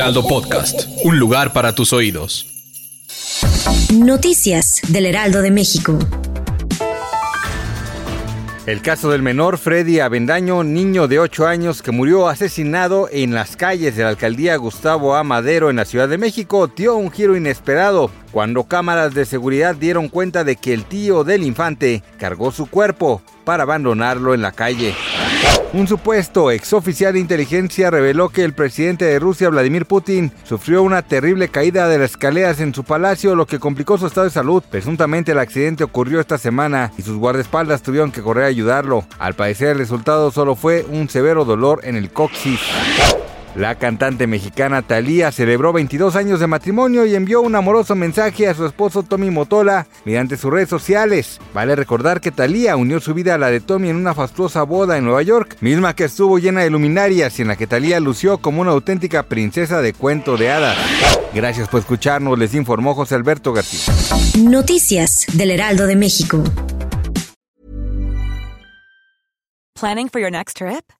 Heraldo Podcast, un lugar para tus oídos. Noticias del Heraldo de México. El caso del menor Freddy Avendaño, niño de 8 años que murió asesinado en las calles de la alcaldía Gustavo A. Madero en la Ciudad de México, dio un giro inesperado cuando cámaras de seguridad dieron cuenta de que el tío del infante cargó su cuerpo para abandonarlo en la calle. Un supuesto exoficial de inteligencia reveló que el presidente de Rusia, Vladimir Putin, sufrió una terrible caída de las escaleras en su palacio, lo que complicó su estado de salud. Presuntamente el accidente ocurrió esta semana y sus guardaespaldas tuvieron que correr a ayudarlo. Al parecer el resultado solo fue un severo dolor en el coxis. La cantante mexicana Thalía celebró 22 años de matrimonio y envió un amoroso mensaje a su esposo Tommy Motola mediante sus redes sociales. Vale recordar que Thalía unió su vida a la de Tommy en una fastuosa boda en Nueva York, misma que estuvo llena de luminarias y en la que Thalía lució como una auténtica princesa de cuento de hadas. Gracias por escucharnos, les informó José Alberto García. Noticias del Heraldo de México. Planning for your next trip?